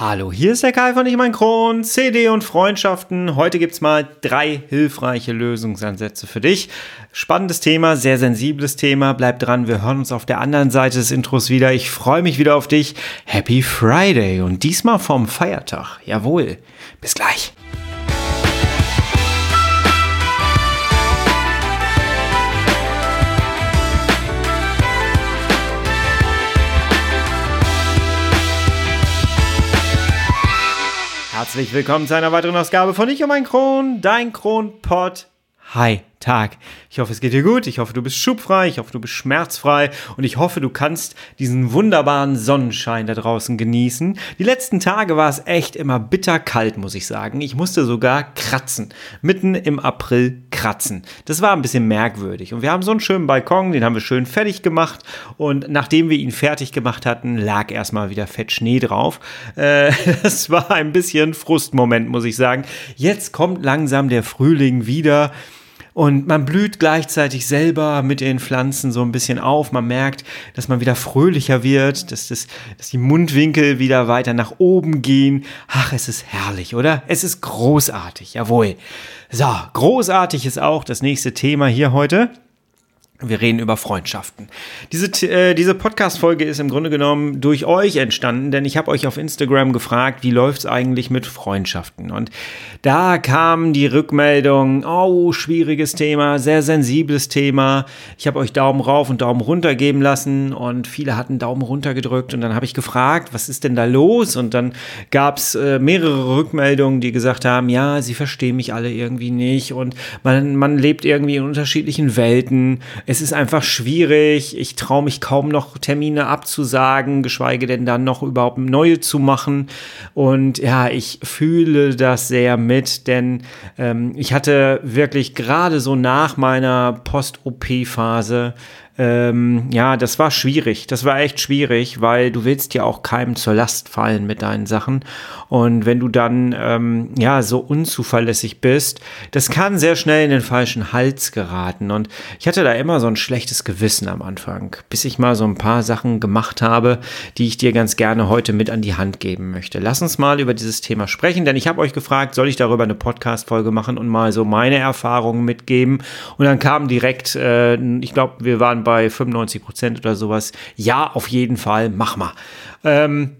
Hallo, hier ist der Kai von Ich mein Kron, CD und Freundschaften. Heute gibt's mal drei hilfreiche Lösungsansätze für dich. Spannendes Thema, sehr sensibles Thema. Bleib dran, wir hören uns auf der anderen Seite des Intros wieder. Ich freue mich wieder auf dich. Happy Friday und diesmal vom Feiertag. Jawohl. Bis gleich. Herzlich willkommen zu einer weiteren Ausgabe von Ich um ein Kron, dein Kronpott. Hi. Tag. Ich hoffe, es geht dir gut. Ich hoffe, du bist schubfrei. Ich hoffe, du bist schmerzfrei. Und ich hoffe, du kannst diesen wunderbaren Sonnenschein da draußen genießen. Die letzten Tage war es echt immer bitterkalt, muss ich sagen. Ich musste sogar kratzen. Mitten im April kratzen. Das war ein bisschen merkwürdig. Und wir haben so einen schönen Balkon, den haben wir schön fertig gemacht. Und nachdem wir ihn fertig gemacht hatten, lag erstmal wieder fett Schnee drauf. Äh, das war ein bisschen Frustmoment, muss ich sagen. Jetzt kommt langsam der Frühling wieder. Und man blüht gleichzeitig selber mit den Pflanzen so ein bisschen auf. Man merkt, dass man wieder fröhlicher wird, dass, das, dass die Mundwinkel wieder weiter nach oben gehen. Ach, es ist herrlich, oder? Es ist großartig, jawohl. So, großartig ist auch das nächste Thema hier heute. Wir reden über Freundschaften. Diese, äh, diese Podcast-Folge ist im Grunde genommen durch euch entstanden, denn ich habe euch auf Instagram gefragt, wie läuft's eigentlich mit Freundschaften? Und da kam die Rückmeldung, oh, schwieriges Thema, sehr sensibles Thema. Ich habe euch Daumen rauf und Daumen runter geben lassen und viele hatten Daumen runter gedrückt und dann habe ich gefragt, was ist denn da los? Und dann gab's äh, mehrere Rückmeldungen, die gesagt haben, ja, sie verstehen mich alle irgendwie nicht und man, man lebt irgendwie in unterschiedlichen Welten es ist einfach schwierig. Ich traue mich kaum noch Termine abzusagen, geschweige denn dann noch überhaupt neue zu machen. Und ja, ich fühle das sehr mit, denn ähm, ich hatte wirklich gerade so nach meiner Post-OP-Phase ähm, ja, das war schwierig. Das war echt schwierig, weil du willst ja auch keinem zur Last fallen mit deinen Sachen. Und wenn du dann ähm, ja so unzuverlässig bist, das kann sehr schnell in den falschen Hals geraten. Und ich hatte da immer so ein schlechtes Gewissen am Anfang, bis ich mal so ein paar Sachen gemacht habe, die ich dir ganz gerne heute mit an die Hand geben möchte. Lass uns mal über dieses Thema sprechen, denn ich habe euch gefragt, soll ich darüber eine Podcast-Folge machen und mal so meine Erfahrungen mitgeben. Und dann kam direkt, äh, ich glaube, wir waren bei bei 95 Prozent oder sowas. Ja, auf jeden Fall, mach mal. Ähm,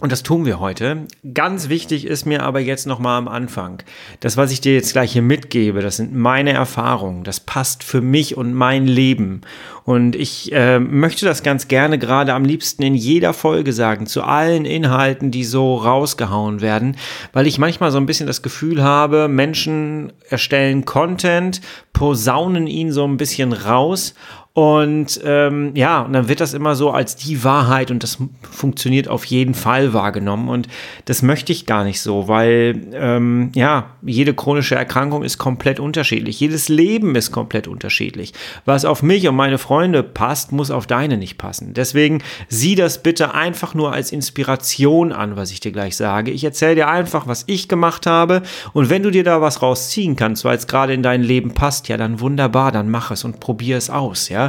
und das tun wir heute. Ganz wichtig ist mir aber jetzt nochmal am Anfang. Das, was ich dir jetzt gleich hier mitgebe, das sind meine Erfahrungen. Das passt für mich und mein Leben. Und ich äh, möchte das ganz gerne gerade am liebsten in jeder Folge sagen, zu allen Inhalten, die so rausgehauen werden, weil ich manchmal so ein bisschen das Gefühl habe, Menschen erstellen Content, posaunen ihn so ein bisschen raus und ähm, ja, und dann wird das immer so als die Wahrheit und das funktioniert auf jeden Fall wahrgenommen. Und das möchte ich gar nicht so, weil ähm, ja, jede chronische Erkrankung ist komplett unterschiedlich. Jedes Leben ist komplett unterschiedlich. Was auf mich und meine Freunde passt, muss auf deine nicht passen. Deswegen sieh das bitte einfach nur als Inspiration an, was ich dir gleich sage. Ich erzähle dir einfach, was ich gemacht habe. Und wenn du dir da was rausziehen kannst, weil es gerade in dein Leben passt, ja, dann wunderbar, dann mach es und probier es aus, ja.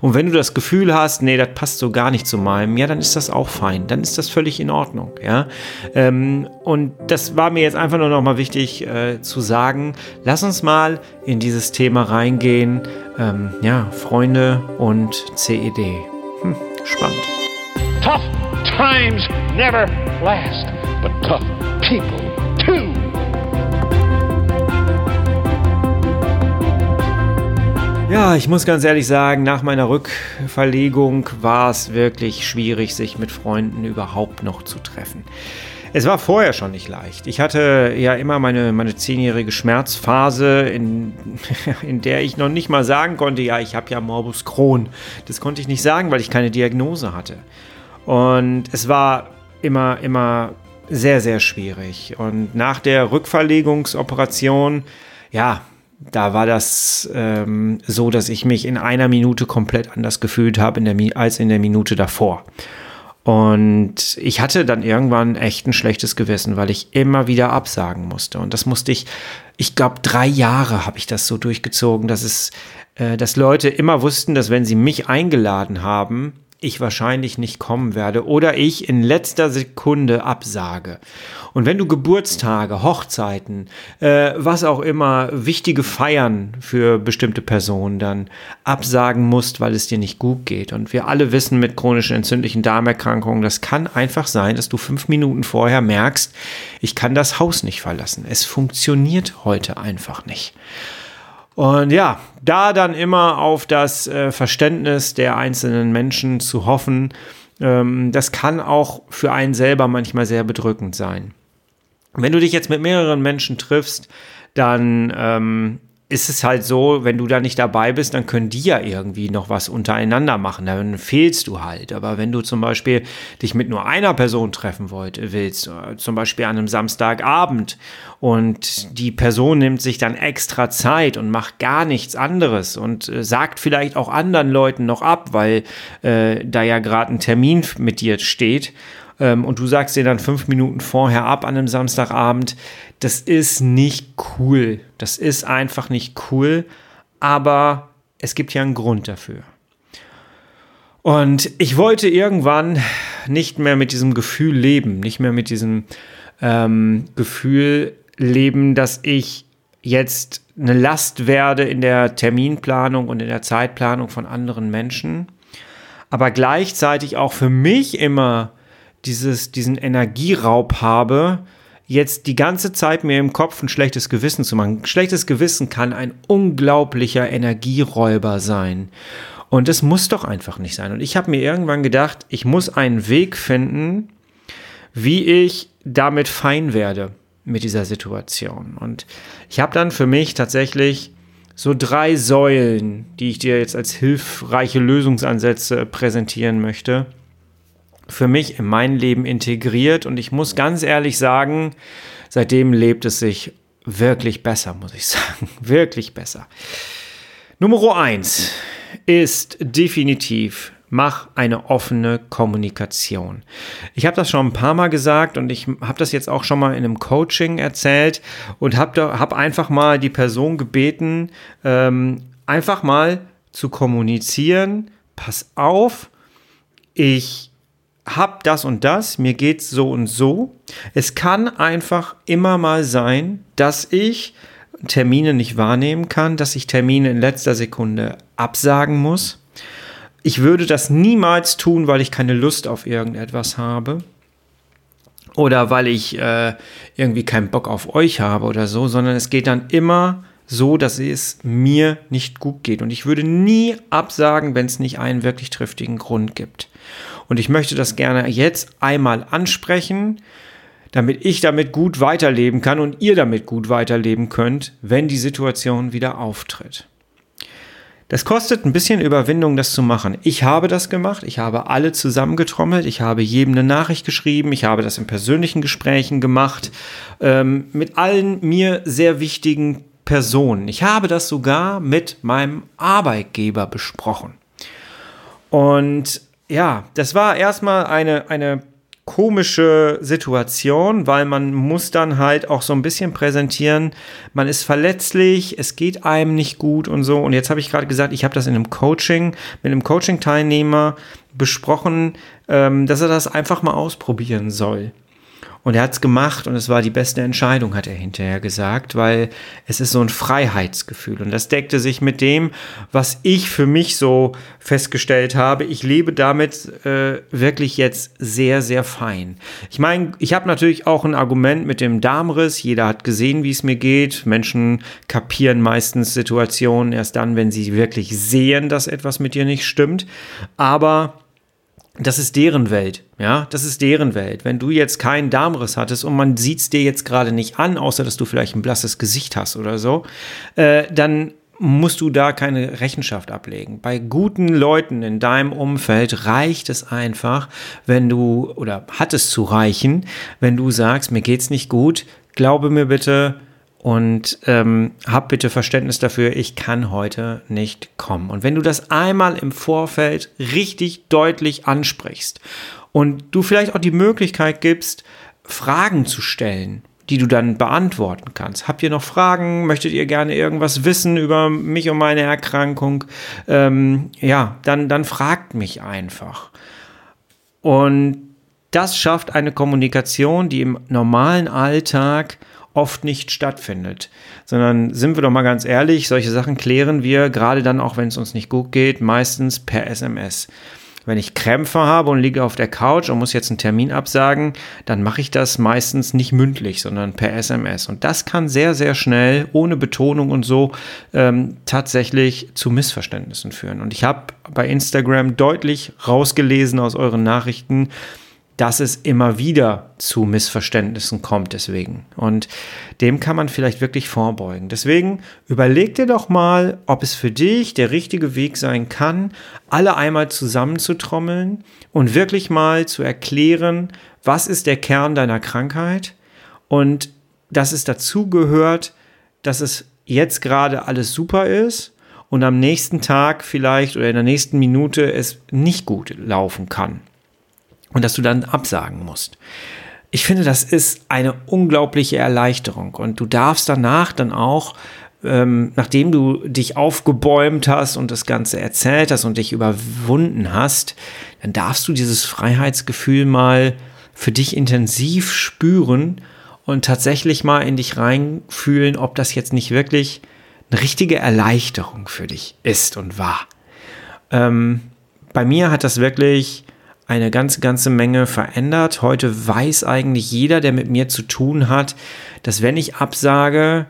Und wenn du das Gefühl hast, nee, das passt so gar nicht zu meinem, ja, dann ist das auch fein. Dann ist das völlig in Ordnung, ja. Ähm, und das war mir jetzt einfach nur noch mal wichtig äh, zu sagen. Lass uns mal in dieses Thema reingehen. Ähm, ja, Freunde und CED. Hm, spannend. Tough times never last, but tough people Ja, ich muss ganz ehrlich sagen, nach meiner Rückverlegung war es wirklich schwierig, sich mit Freunden überhaupt noch zu treffen. Es war vorher schon nicht leicht. Ich hatte ja immer meine, meine zehnjährige Schmerzphase, in, in der ich noch nicht mal sagen konnte, ja, ich habe ja Morbus Crohn. Das konnte ich nicht sagen, weil ich keine Diagnose hatte. Und es war immer, immer sehr, sehr schwierig. Und nach der Rückverlegungsoperation, ja, da war das ähm, so, dass ich mich in einer Minute komplett anders gefühlt habe als in der Minute davor. Und ich hatte dann irgendwann echt ein schlechtes Gewissen, weil ich immer wieder absagen musste. Und das musste ich, ich glaube, drei Jahre habe ich das so durchgezogen, dass es, äh, dass Leute immer wussten, dass wenn sie mich eingeladen haben, ich wahrscheinlich nicht kommen werde oder ich in letzter Sekunde absage. Und wenn du Geburtstage, Hochzeiten, äh, was auch immer, wichtige Feiern für bestimmte Personen dann absagen musst, weil es dir nicht gut geht. Und wir alle wissen mit chronischen entzündlichen Darmerkrankungen, das kann einfach sein, dass du fünf Minuten vorher merkst, ich kann das Haus nicht verlassen. Es funktioniert heute einfach nicht. Und ja, da dann immer auf das äh, Verständnis der einzelnen Menschen zu hoffen, ähm, das kann auch für einen selber manchmal sehr bedrückend sein. Wenn du dich jetzt mit mehreren Menschen triffst, dann ähm, ist es halt so, wenn du da nicht dabei bist, dann können die ja irgendwie noch was untereinander machen. Dann fehlst du halt. Aber wenn du zum Beispiel dich mit nur einer Person treffen wollt, willst, äh, zum Beispiel an einem Samstagabend und die Person nimmt sich dann extra Zeit und macht gar nichts anderes und äh, sagt vielleicht auch anderen Leuten noch ab, weil äh, da ja gerade ein Termin mit dir steht ähm, und du sagst dir dann fünf Minuten vorher ab an einem Samstagabend, das ist nicht cool. Das ist einfach nicht cool, aber es gibt ja einen Grund dafür. Und ich wollte irgendwann nicht mehr mit diesem Gefühl leben, nicht mehr mit diesem ähm, Gefühl leben, dass ich jetzt eine Last werde in der Terminplanung und in der Zeitplanung von anderen Menschen, aber gleichzeitig auch für mich immer dieses, diesen Energieraub habe, jetzt die ganze Zeit mir im Kopf ein schlechtes Gewissen zu machen. Schlechtes Gewissen kann ein unglaublicher Energieräuber sein. Und das muss doch einfach nicht sein. Und ich habe mir irgendwann gedacht, ich muss einen Weg finden, wie ich damit fein werde mit dieser Situation. Und ich habe dann für mich tatsächlich so drei Säulen, die ich dir jetzt als hilfreiche Lösungsansätze präsentieren möchte für mich in mein Leben integriert und ich muss ganz ehrlich sagen, seitdem lebt es sich wirklich besser, muss ich sagen. Wirklich besser. Nummer eins ist definitiv, mach eine offene Kommunikation. Ich habe das schon ein paar Mal gesagt und ich habe das jetzt auch schon mal in einem Coaching erzählt und habe hab einfach mal die Person gebeten, ähm, einfach mal zu kommunizieren, pass auf, ich hab das und das, mir geht's so und so. Es kann einfach immer mal sein, dass ich Termine nicht wahrnehmen kann, dass ich Termine in letzter Sekunde absagen muss. Ich würde das niemals tun, weil ich keine Lust auf irgendetwas habe. Oder weil ich äh, irgendwie keinen Bock auf euch habe oder so, sondern es geht dann immer so, dass es mir nicht gut geht. Und ich würde nie absagen, wenn es nicht einen wirklich triftigen Grund gibt. Und ich möchte das gerne jetzt einmal ansprechen, damit ich damit gut weiterleben kann und ihr damit gut weiterleben könnt, wenn die Situation wieder auftritt. Das kostet ein bisschen Überwindung, das zu machen. Ich habe das gemacht, ich habe alle zusammengetrommelt, ich habe jedem eine Nachricht geschrieben, ich habe das in persönlichen Gesprächen gemacht, ähm, mit allen mir sehr wichtigen Personen. Ich habe das sogar mit meinem Arbeitgeber besprochen. Und ja, das war erstmal eine, eine komische Situation, weil man muss dann halt auch so ein bisschen präsentieren, man ist verletzlich, es geht einem nicht gut und so. Und jetzt habe ich gerade gesagt, ich habe das in einem Coaching mit einem Coaching-Teilnehmer besprochen, ähm, dass er das einfach mal ausprobieren soll. Und er hat es gemacht und es war die beste Entscheidung, hat er hinterher gesagt, weil es ist so ein Freiheitsgefühl. Und das deckte sich mit dem, was ich für mich so festgestellt habe. Ich lebe damit äh, wirklich jetzt sehr, sehr fein. Ich meine, ich habe natürlich auch ein Argument mit dem Darmriss. Jeder hat gesehen, wie es mir geht. Menschen kapieren meistens Situationen erst dann, wenn sie wirklich sehen, dass etwas mit dir nicht stimmt. Aber das ist deren Welt, ja, das ist deren Welt. Wenn du jetzt keinen Darmriss hattest und man sieht es dir jetzt gerade nicht an, außer dass du vielleicht ein blasses Gesicht hast oder so, äh, dann musst du da keine Rechenschaft ablegen. Bei guten Leuten in deinem Umfeld reicht es einfach, wenn du, oder hat es zu reichen, wenn du sagst, mir geht's nicht gut, glaube mir bitte, und ähm, hab bitte Verständnis dafür, ich kann heute nicht kommen. Und wenn du das einmal im Vorfeld richtig deutlich ansprichst und du vielleicht auch die Möglichkeit gibst, Fragen zu stellen, die du dann beantworten kannst. Habt ihr noch Fragen? Möchtet ihr gerne irgendwas wissen über mich und meine Erkrankung? Ähm, ja, dann, dann fragt mich einfach. Und das schafft eine Kommunikation, die im normalen Alltag oft nicht stattfindet. Sondern sind wir doch mal ganz ehrlich, solche Sachen klären wir, gerade dann auch, wenn es uns nicht gut geht, meistens per SMS. Wenn ich Krämpfe habe und liege auf der Couch und muss jetzt einen Termin absagen, dann mache ich das meistens nicht mündlich, sondern per SMS. Und das kann sehr, sehr schnell, ohne Betonung und so, ähm, tatsächlich zu Missverständnissen führen. Und ich habe bei Instagram deutlich rausgelesen aus euren Nachrichten, dass es immer wieder zu Missverständnissen kommt deswegen. Und dem kann man vielleicht wirklich vorbeugen. Deswegen überleg dir doch mal, ob es für dich der richtige Weg sein kann, alle einmal zusammenzutrommeln und wirklich mal zu erklären, was ist der Kern deiner Krankheit und dass es dazu gehört, dass es jetzt gerade alles super ist und am nächsten Tag vielleicht oder in der nächsten Minute es nicht gut laufen kann und dass du dann absagen musst. Ich finde, das ist eine unglaubliche Erleichterung und du darfst danach dann auch, ähm, nachdem du dich aufgebäumt hast und das Ganze erzählt hast und dich überwunden hast, dann darfst du dieses Freiheitsgefühl mal für dich intensiv spüren und tatsächlich mal in dich reinfühlen, ob das jetzt nicht wirklich eine richtige Erleichterung für dich ist und war. Ähm, bei mir hat das wirklich eine ganze, ganze Menge verändert. Heute weiß eigentlich jeder, der mit mir zu tun hat, dass wenn ich absage,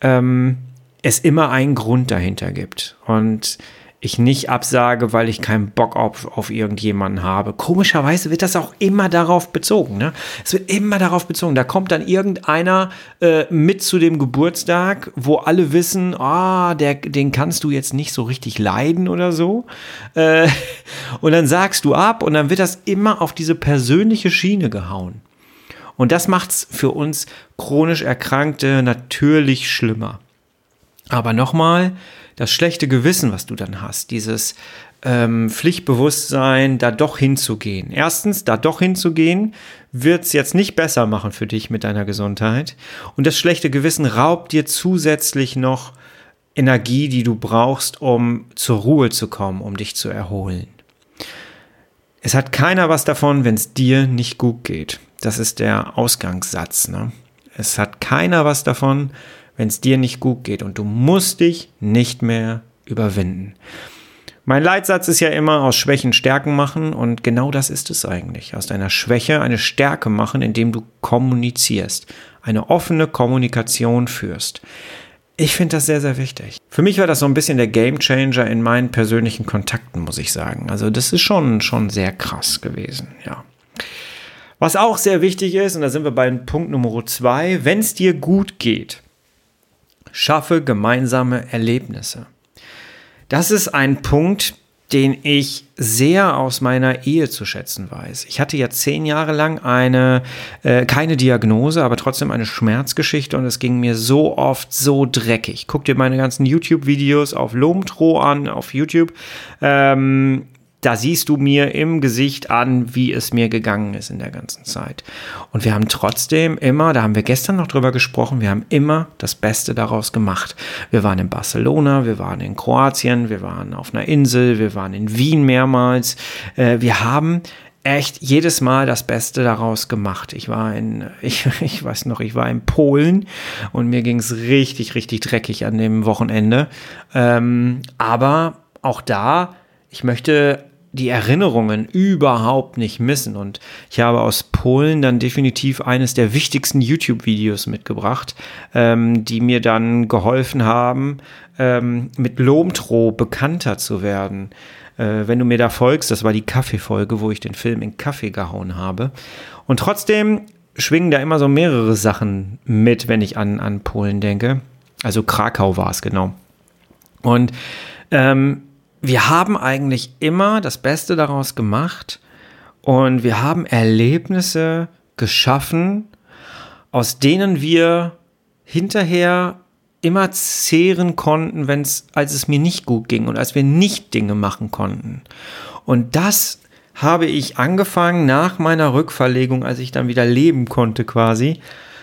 ähm, es immer einen Grund dahinter gibt. Und ich nicht absage, weil ich keinen Bock auf, auf irgendjemanden habe. Komischerweise wird das auch immer darauf bezogen. Ne? Es wird immer darauf bezogen. Da kommt dann irgendeiner äh, mit zu dem Geburtstag, wo alle wissen, ah, der, den kannst du jetzt nicht so richtig leiden oder so. Äh, und dann sagst du ab und dann wird das immer auf diese persönliche Schiene gehauen. Und das macht es für uns chronisch Erkrankte natürlich schlimmer. Aber nochmal, das schlechte Gewissen, was du dann hast, dieses ähm, Pflichtbewusstsein, da doch hinzugehen. Erstens, da doch hinzugehen, wird es jetzt nicht besser machen für dich mit deiner Gesundheit. Und das schlechte Gewissen raubt dir zusätzlich noch Energie, die du brauchst, um zur Ruhe zu kommen, um dich zu erholen. Es hat keiner was davon, wenn es dir nicht gut geht. Das ist der Ausgangssatz. Ne? Es hat keiner was davon, wenn es dir nicht gut geht und du musst dich nicht mehr überwinden. Mein Leitsatz ist ja immer aus Schwächen Stärken machen und genau das ist es eigentlich. Aus deiner Schwäche eine Stärke machen, indem du kommunizierst, eine offene Kommunikation führst. Ich finde das sehr, sehr wichtig. Für mich war das so ein bisschen der Gamechanger in meinen persönlichen Kontakten, muss ich sagen. Also das ist schon, schon sehr krass gewesen, ja. Was auch sehr wichtig ist, und da sind wir bei Punkt Nummer zwei, wenn es dir gut geht, Schaffe gemeinsame Erlebnisse. Das ist ein Punkt, den ich sehr aus meiner Ehe zu schätzen weiß. Ich hatte ja zehn Jahre lang eine, äh, keine Diagnose, aber trotzdem eine Schmerzgeschichte und es ging mir so oft so dreckig. Guck dir meine ganzen YouTube-Videos auf Lomtro an, auf YouTube. Ähm, da siehst du mir im Gesicht an, wie es mir gegangen ist in der ganzen Zeit. Und wir haben trotzdem immer, da haben wir gestern noch drüber gesprochen, wir haben immer das Beste daraus gemacht. Wir waren in Barcelona, wir waren in Kroatien, wir waren auf einer Insel, wir waren in Wien mehrmals. Äh, wir haben echt jedes Mal das Beste daraus gemacht. Ich war in, ich, ich weiß noch, ich war in Polen und mir ging es richtig, richtig dreckig an dem Wochenende. Ähm, aber auch da, ich möchte die Erinnerungen überhaupt nicht missen. Und ich habe aus Polen dann definitiv eines der wichtigsten YouTube-Videos mitgebracht, ähm, die mir dann geholfen haben, ähm, mit Lomtro bekannter zu werden. Äh, wenn du mir da folgst, das war die Kaffeefolge, wo ich den Film in Kaffee gehauen habe. Und trotzdem schwingen da immer so mehrere Sachen mit, wenn ich an, an Polen denke. Also Krakau war es genau. Und ähm, wir haben eigentlich immer das Beste daraus gemacht und wir haben Erlebnisse geschaffen, aus denen wir hinterher immer zehren konnten, wenn es, als es mir nicht gut ging und als wir nicht Dinge machen konnten. Und das habe ich angefangen nach meiner Rückverlegung, als ich dann wieder leben konnte quasi,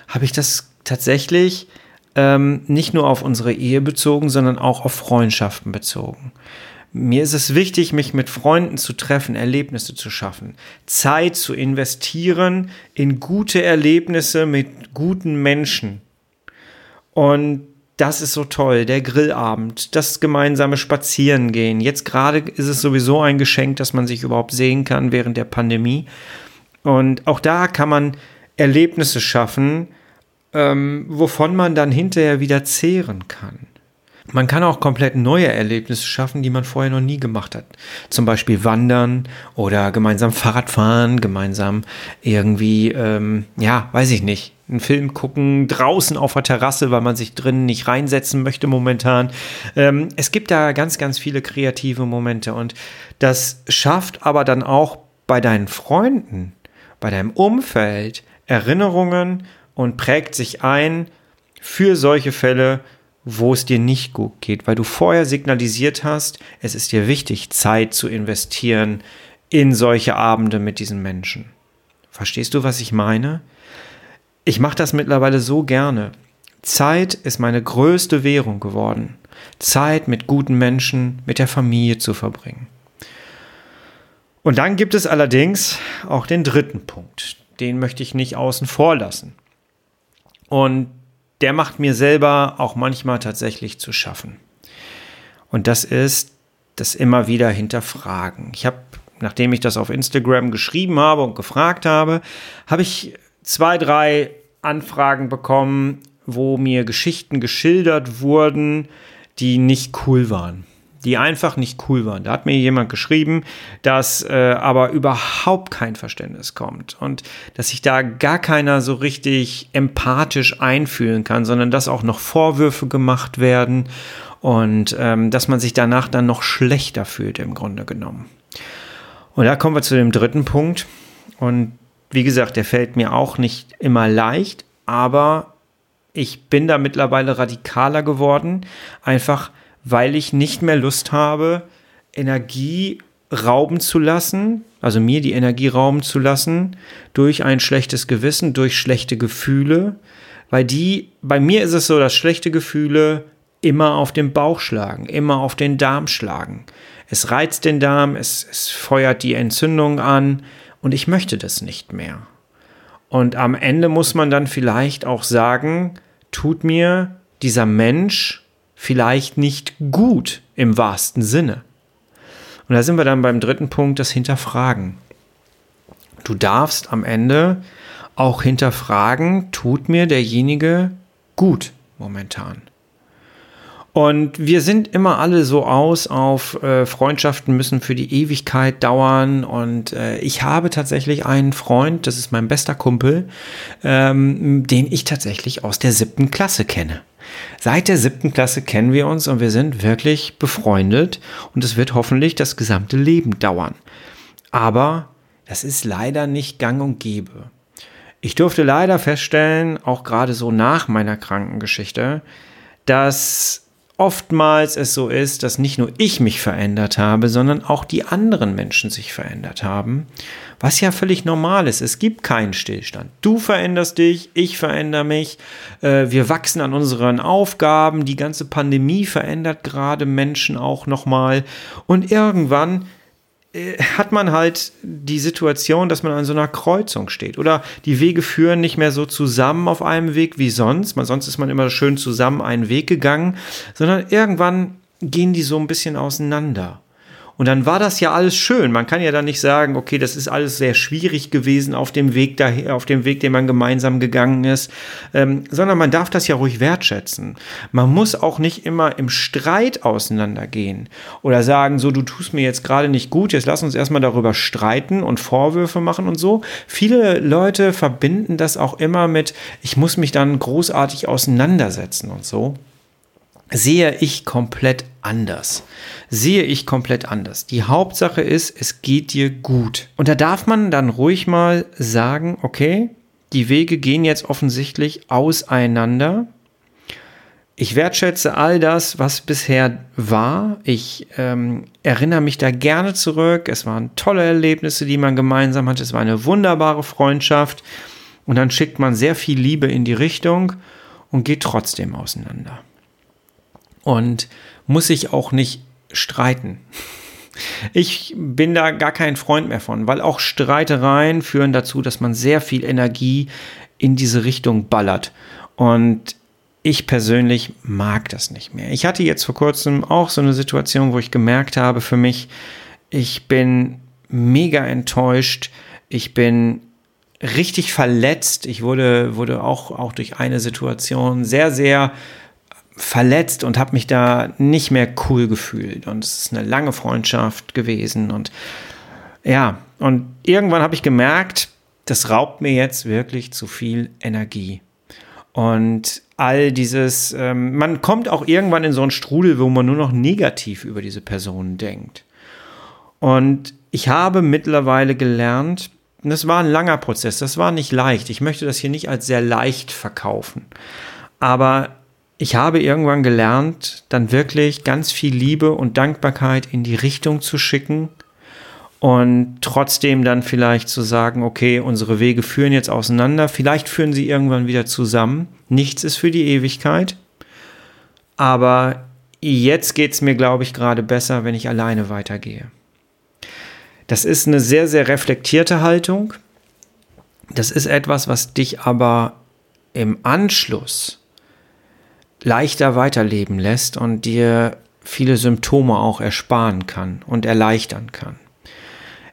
habe ich das tatsächlich ähm, nicht nur auf unsere Ehe bezogen, sondern auch auf Freundschaften bezogen. Mir ist es wichtig, mich mit Freunden zu treffen, Erlebnisse zu schaffen, Zeit zu investieren in gute Erlebnisse mit guten Menschen. Und das ist so toll, der Grillabend, das gemeinsame Spazierengehen. Jetzt gerade ist es sowieso ein Geschenk, dass man sich überhaupt sehen kann während der Pandemie. Und auch da kann man Erlebnisse schaffen, ähm, wovon man dann hinterher wieder zehren kann. Man kann auch komplett neue Erlebnisse schaffen, die man vorher noch nie gemacht hat. Zum Beispiel wandern oder gemeinsam Fahrrad fahren, gemeinsam irgendwie, ähm, ja, weiß ich nicht, einen Film gucken, draußen auf der Terrasse, weil man sich drinnen nicht reinsetzen möchte momentan. Ähm, es gibt da ganz, ganz viele kreative Momente und das schafft aber dann auch bei deinen Freunden, bei deinem Umfeld Erinnerungen und prägt sich ein für solche Fälle, wo es dir nicht gut geht, weil du vorher signalisiert hast, es ist dir wichtig, Zeit zu investieren in solche Abende mit diesen Menschen. Verstehst du, was ich meine? Ich mache das mittlerweile so gerne. Zeit ist meine größte Währung geworden. Zeit mit guten Menschen, mit der Familie zu verbringen. Und dann gibt es allerdings auch den dritten Punkt. Den möchte ich nicht außen vor lassen. Und der macht mir selber auch manchmal tatsächlich zu schaffen. Und das ist das immer wieder hinterfragen. Ich habe, nachdem ich das auf Instagram geschrieben habe und gefragt habe, habe ich zwei, drei Anfragen bekommen, wo mir Geschichten geschildert wurden, die nicht cool waren die einfach nicht cool waren. Da hat mir jemand geschrieben, dass äh, aber überhaupt kein Verständnis kommt und dass sich da gar keiner so richtig empathisch einfühlen kann, sondern dass auch noch Vorwürfe gemacht werden und ähm, dass man sich danach dann noch schlechter fühlt im Grunde genommen. Und da kommen wir zu dem dritten Punkt und wie gesagt, der fällt mir auch nicht immer leicht, aber ich bin da mittlerweile radikaler geworden, einfach weil ich nicht mehr Lust habe, Energie rauben zu lassen, also mir die Energie rauben zu lassen, durch ein schlechtes Gewissen, durch schlechte Gefühle, weil die, bei mir ist es so, dass schlechte Gefühle immer auf den Bauch schlagen, immer auf den Darm schlagen. Es reizt den Darm, es, es feuert die Entzündung an und ich möchte das nicht mehr. Und am Ende muss man dann vielleicht auch sagen, tut mir dieser Mensch vielleicht nicht gut im wahrsten Sinne. Und da sind wir dann beim dritten Punkt, das Hinterfragen. Du darfst am Ende auch hinterfragen, tut mir derjenige gut momentan. Und wir sind immer alle so aus auf äh, Freundschaften müssen für die Ewigkeit dauern. Und äh, ich habe tatsächlich einen Freund, das ist mein bester Kumpel, ähm, den ich tatsächlich aus der siebten Klasse kenne. Seit der siebten Klasse kennen wir uns und wir sind wirklich befreundet und es wird hoffentlich das gesamte Leben dauern. Aber das ist leider nicht gang und gäbe. Ich durfte leider feststellen, auch gerade so nach meiner Krankengeschichte, dass oftmals es so ist, dass nicht nur ich mich verändert habe, sondern auch die anderen Menschen sich verändert haben, was ja völlig normal ist. Es gibt keinen Stillstand. Du veränderst dich, ich verändere mich, äh, wir wachsen an unseren Aufgaben, die ganze Pandemie verändert gerade Menschen auch nochmal und irgendwann hat man halt die Situation, dass man an so einer Kreuzung steht. Oder die Wege führen nicht mehr so zusammen auf einem Weg wie sonst. Man, sonst ist man immer schön zusammen einen Weg gegangen, sondern irgendwann gehen die so ein bisschen auseinander. Und dann war das ja alles schön. Man kann ja dann nicht sagen, okay, das ist alles sehr schwierig gewesen auf dem Weg daher, auf dem Weg, den man gemeinsam gegangen ist, ähm, sondern man darf das ja ruhig wertschätzen. Man muss auch nicht immer im Streit auseinandergehen oder sagen, so, du tust mir jetzt gerade nicht gut, jetzt lass uns erstmal darüber streiten und Vorwürfe machen und so. Viele Leute verbinden das auch immer mit, ich muss mich dann großartig auseinandersetzen und so sehe ich komplett anders. Sehe ich komplett anders. Die Hauptsache ist, es geht dir gut. Und da darf man dann ruhig mal sagen, okay, die Wege gehen jetzt offensichtlich auseinander. Ich wertschätze all das, was bisher war. Ich ähm, erinnere mich da gerne zurück. Es waren tolle Erlebnisse, die man gemeinsam hatte. Es war eine wunderbare Freundschaft. Und dann schickt man sehr viel Liebe in die Richtung und geht trotzdem auseinander. Und muss sich auch nicht streiten. Ich bin da gar kein Freund mehr von, weil auch Streitereien führen dazu, dass man sehr viel Energie in diese Richtung ballert. Und ich persönlich mag das nicht mehr. Ich hatte jetzt vor kurzem auch so eine Situation, wo ich gemerkt habe für mich, ich bin mega enttäuscht. Ich bin richtig verletzt. Ich wurde, wurde auch, auch durch eine Situation sehr, sehr verletzt und habe mich da nicht mehr cool gefühlt. Und es ist eine lange Freundschaft gewesen. Und ja, und irgendwann habe ich gemerkt, das raubt mir jetzt wirklich zu viel Energie. Und all dieses, ähm, man kommt auch irgendwann in so einen Strudel, wo man nur noch negativ über diese Personen denkt. Und ich habe mittlerweile gelernt, und das war ein langer Prozess, das war nicht leicht. Ich möchte das hier nicht als sehr leicht verkaufen. Aber ich habe irgendwann gelernt, dann wirklich ganz viel Liebe und Dankbarkeit in die Richtung zu schicken und trotzdem dann vielleicht zu sagen, okay, unsere Wege führen jetzt auseinander, vielleicht führen sie irgendwann wieder zusammen. Nichts ist für die Ewigkeit. Aber jetzt geht es mir, glaube ich, gerade besser, wenn ich alleine weitergehe. Das ist eine sehr, sehr reflektierte Haltung. Das ist etwas, was dich aber im Anschluss leichter weiterleben lässt und dir viele Symptome auch ersparen kann und erleichtern kann.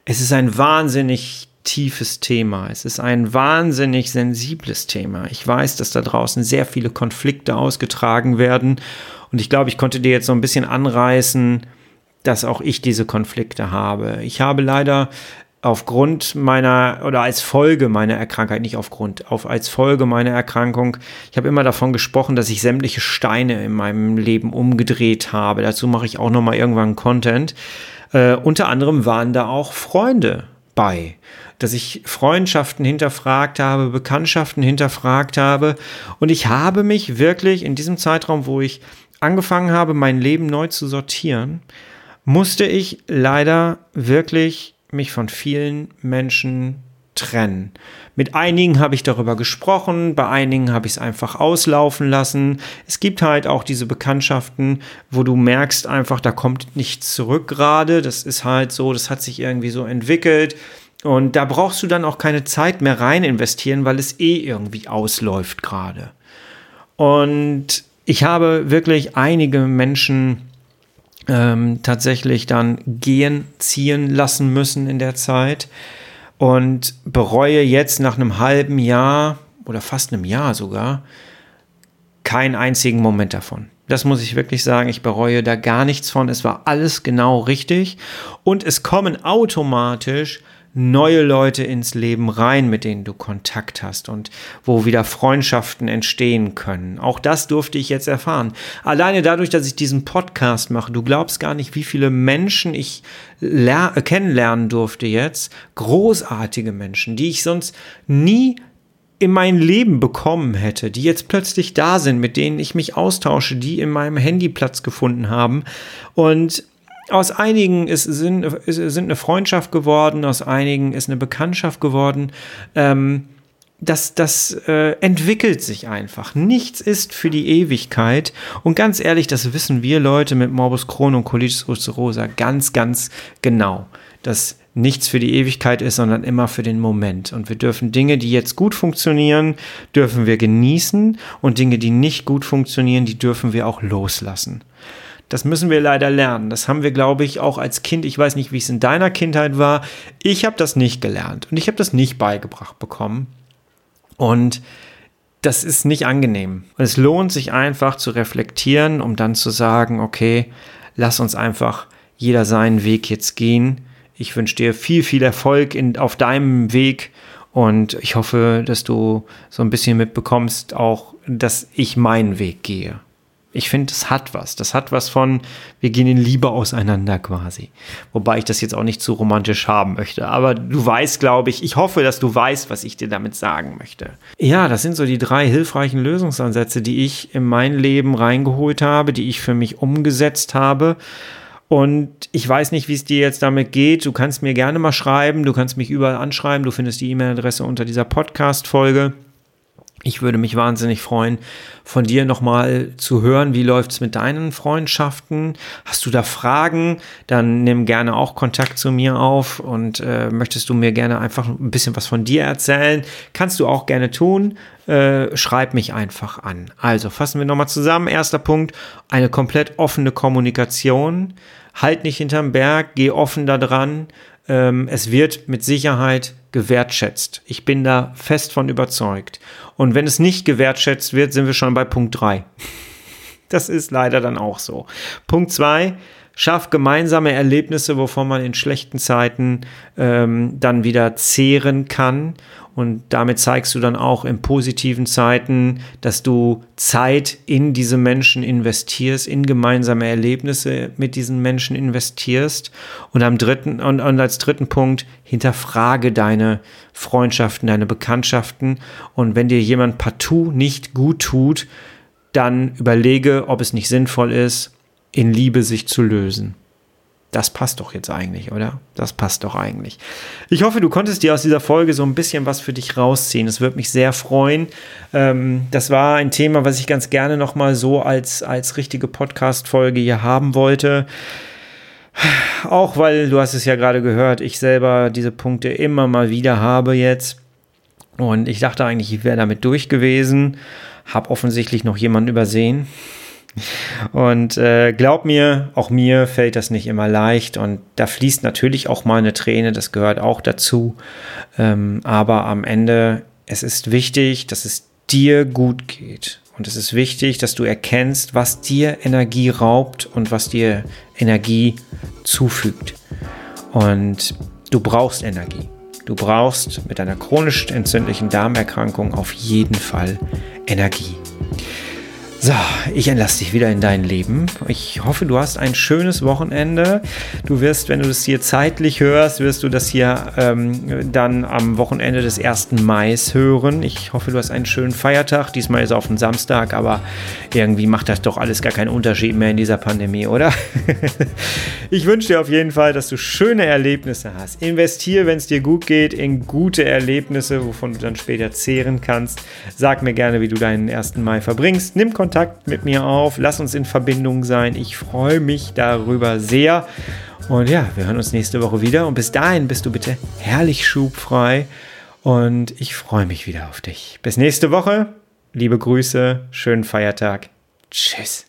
Es ist ein wahnsinnig tiefes Thema. Es ist ein wahnsinnig sensibles Thema. Ich weiß, dass da draußen sehr viele Konflikte ausgetragen werden und ich glaube, ich konnte dir jetzt so ein bisschen anreißen, dass auch ich diese Konflikte habe. Ich habe leider aufgrund meiner oder als Folge meiner Erkrankung, nicht aufgrund, auf als Folge meiner Erkrankung, ich habe immer davon gesprochen, dass ich sämtliche Steine in meinem Leben umgedreht habe. Dazu mache ich auch noch mal irgendwann Content. Äh, unter anderem waren da auch Freunde bei, dass ich Freundschaften hinterfragt habe, Bekanntschaften hinterfragt habe und ich habe mich wirklich in diesem Zeitraum, wo ich angefangen habe, mein Leben neu zu sortieren, musste ich leider wirklich mich von vielen Menschen trennen. Mit einigen habe ich darüber gesprochen, bei einigen habe ich es einfach auslaufen lassen. Es gibt halt auch diese Bekanntschaften, wo du merkst einfach, da kommt nichts zurück gerade. Das ist halt so, das hat sich irgendwie so entwickelt. Und da brauchst du dann auch keine Zeit mehr rein investieren, weil es eh irgendwie ausläuft gerade. Und ich habe wirklich einige Menschen ähm, tatsächlich dann gehen, ziehen lassen müssen in der Zeit und bereue jetzt nach einem halben Jahr oder fast einem Jahr sogar keinen einzigen Moment davon. Das muss ich wirklich sagen. Ich bereue da gar nichts von. Es war alles genau richtig. Und es kommen automatisch neue Leute ins Leben rein, mit denen du Kontakt hast und wo wieder Freundschaften entstehen können. Auch das durfte ich jetzt erfahren. Alleine dadurch, dass ich diesen Podcast mache, du glaubst gar nicht, wie viele Menschen ich kennenlernen durfte jetzt. Großartige Menschen, die ich sonst nie in mein Leben bekommen hätte, die jetzt plötzlich da sind, mit denen ich mich austausche, die in meinem Handy Platz gefunden haben. Und aus einigen ist, sind, ist, sind eine Freundschaft geworden, aus einigen ist eine Bekanntschaft geworden. Ähm, das, das äh, entwickelt sich einfach. Nichts ist für die Ewigkeit. Und ganz ehrlich, das wissen wir Leute mit Morbus Crohn und Colitis ulcerosa ganz, ganz genau. Dass nichts für die Ewigkeit ist, sondern immer für den Moment. Und wir dürfen Dinge, die jetzt gut funktionieren, dürfen wir genießen. Und Dinge, die nicht gut funktionieren, die dürfen wir auch loslassen. Das müssen wir leider lernen. Das haben wir, glaube ich, auch als Kind. Ich weiß nicht, wie es in deiner Kindheit war. Ich habe das nicht gelernt und ich habe das nicht beigebracht bekommen. Und das ist nicht angenehm. Und es lohnt sich einfach zu reflektieren, um dann zu sagen, okay, lass uns einfach jeder seinen Weg jetzt gehen. Ich wünsche dir viel, viel Erfolg in, auf deinem Weg und ich hoffe, dass du so ein bisschen mitbekommst, auch, dass ich meinen Weg gehe. Ich finde, das hat was. Das hat was von, wir gehen in Liebe auseinander quasi. Wobei ich das jetzt auch nicht zu romantisch haben möchte. Aber du weißt, glaube ich, ich hoffe, dass du weißt, was ich dir damit sagen möchte. Ja, das sind so die drei hilfreichen Lösungsansätze, die ich in mein Leben reingeholt habe, die ich für mich umgesetzt habe. Und ich weiß nicht, wie es dir jetzt damit geht. Du kannst mir gerne mal schreiben. Du kannst mich überall anschreiben. Du findest die E-Mail-Adresse unter dieser Podcast-Folge. Ich würde mich wahnsinnig freuen, von dir nochmal zu hören, wie läuft es mit deinen Freundschaften? Hast du da Fragen? Dann nimm gerne auch Kontakt zu mir auf und äh, möchtest du mir gerne einfach ein bisschen was von dir erzählen? Kannst du auch gerne tun. Äh, schreib mich einfach an. Also fassen wir nochmal zusammen. Erster Punkt, eine komplett offene Kommunikation. Halt nicht hinterm Berg, geh offen da dran. Ähm, es wird mit Sicherheit gewertschätzt. Ich bin da fest von überzeugt. Und wenn es nicht gewertschätzt wird, sind wir schon bei Punkt 3. Das ist leider dann auch so. Punkt 2, schaff gemeinsame Erlebnisse, wovon man in schlechten Zeiten ähm, dann wieder zehren kann und damit zeigst du dann auch in positiven Zeiten, dass du Zeit in diese Menschen investierst, in gemeinsame Erlebnisse mit diesen Menschen investierst. Und am dritten, und, und als dritten Punkt, hinterfrage deine Freundschaften, deine Bekanntschaften. Und wenn dir jemand partout nicht gut tut, dann überlege, ob es nicht sinnvoll ist, in Liebe sich zu lösen. Das passt doch jetzt eigentlich, oder? Das passt doch eigentlich. Ich hoffe, du konntest dir aus dieser Folge so ein bisschen was für dich rausziehen. Es würde mich sehr freuen. Ähm, das war ein Thema, was ich ganz gerne nochmal so als, als richtige Podcast-Folge hier haben wollte. Auch weil, du hast es ja gerade gehört, ich selber diese Punkte immer mal wieder habe jetzt. Und ich dachte eigentlich, ich wäre damit durch gewesen. Hab offensichtlich noch jemanden übersehen. Und äh, glaub mir, auch mir fällt das nicht immer leicht und da fließt natürlich auch mal eine Träne, das gehört auch dazu. Ähm, aber am Ende, es ist wichtig, dass es dir gut geht. Und es ist wichtig, dass du erkennst, was dir Energie raubt und was dir Energie zufügt. Und du brauchst Energie. Du brauchst mit einer chronisch entzündlichen Darmerkrankung auf jeden Fall Energie. So, ich entlasse dich wieder in dein Leben. Ich hoffe, du hast ein schönes Wochenende. Du wirst, wenn du das hier zeitlich hörst, wirst du das hier ähm, dann am Wochenende des 1. Mai hören. Ich hoffe, du hast einen schönen Feiertag. Diesmal ist es auf den Samstag, aber irgendwie macht das doch alles gar keinen Unterschied mehr in dieser Pandemie, oder? ich wünsche dir auf jeden Fall, dass du schöne Erlebnisse hast. Investier, wenn es dir gut geht, in gute Erlebnisse, wovon du dann später zehren kannst. Sag mir gerne, wie du deinen 1. Mai verbringst. Nimm Kontakt Kontakt mit mir auf, lass uns in Verbindung sein. Ich freue mich darüber sehr. Und ja, wir hören uns nächste Woche wieder. Und bis dahin bist du bitte herrlich schubfrei. Und ich freue mich wieder auf dich. Bis nächste Woche. Liebe Grüße, schönen Feiertag. Tschüss.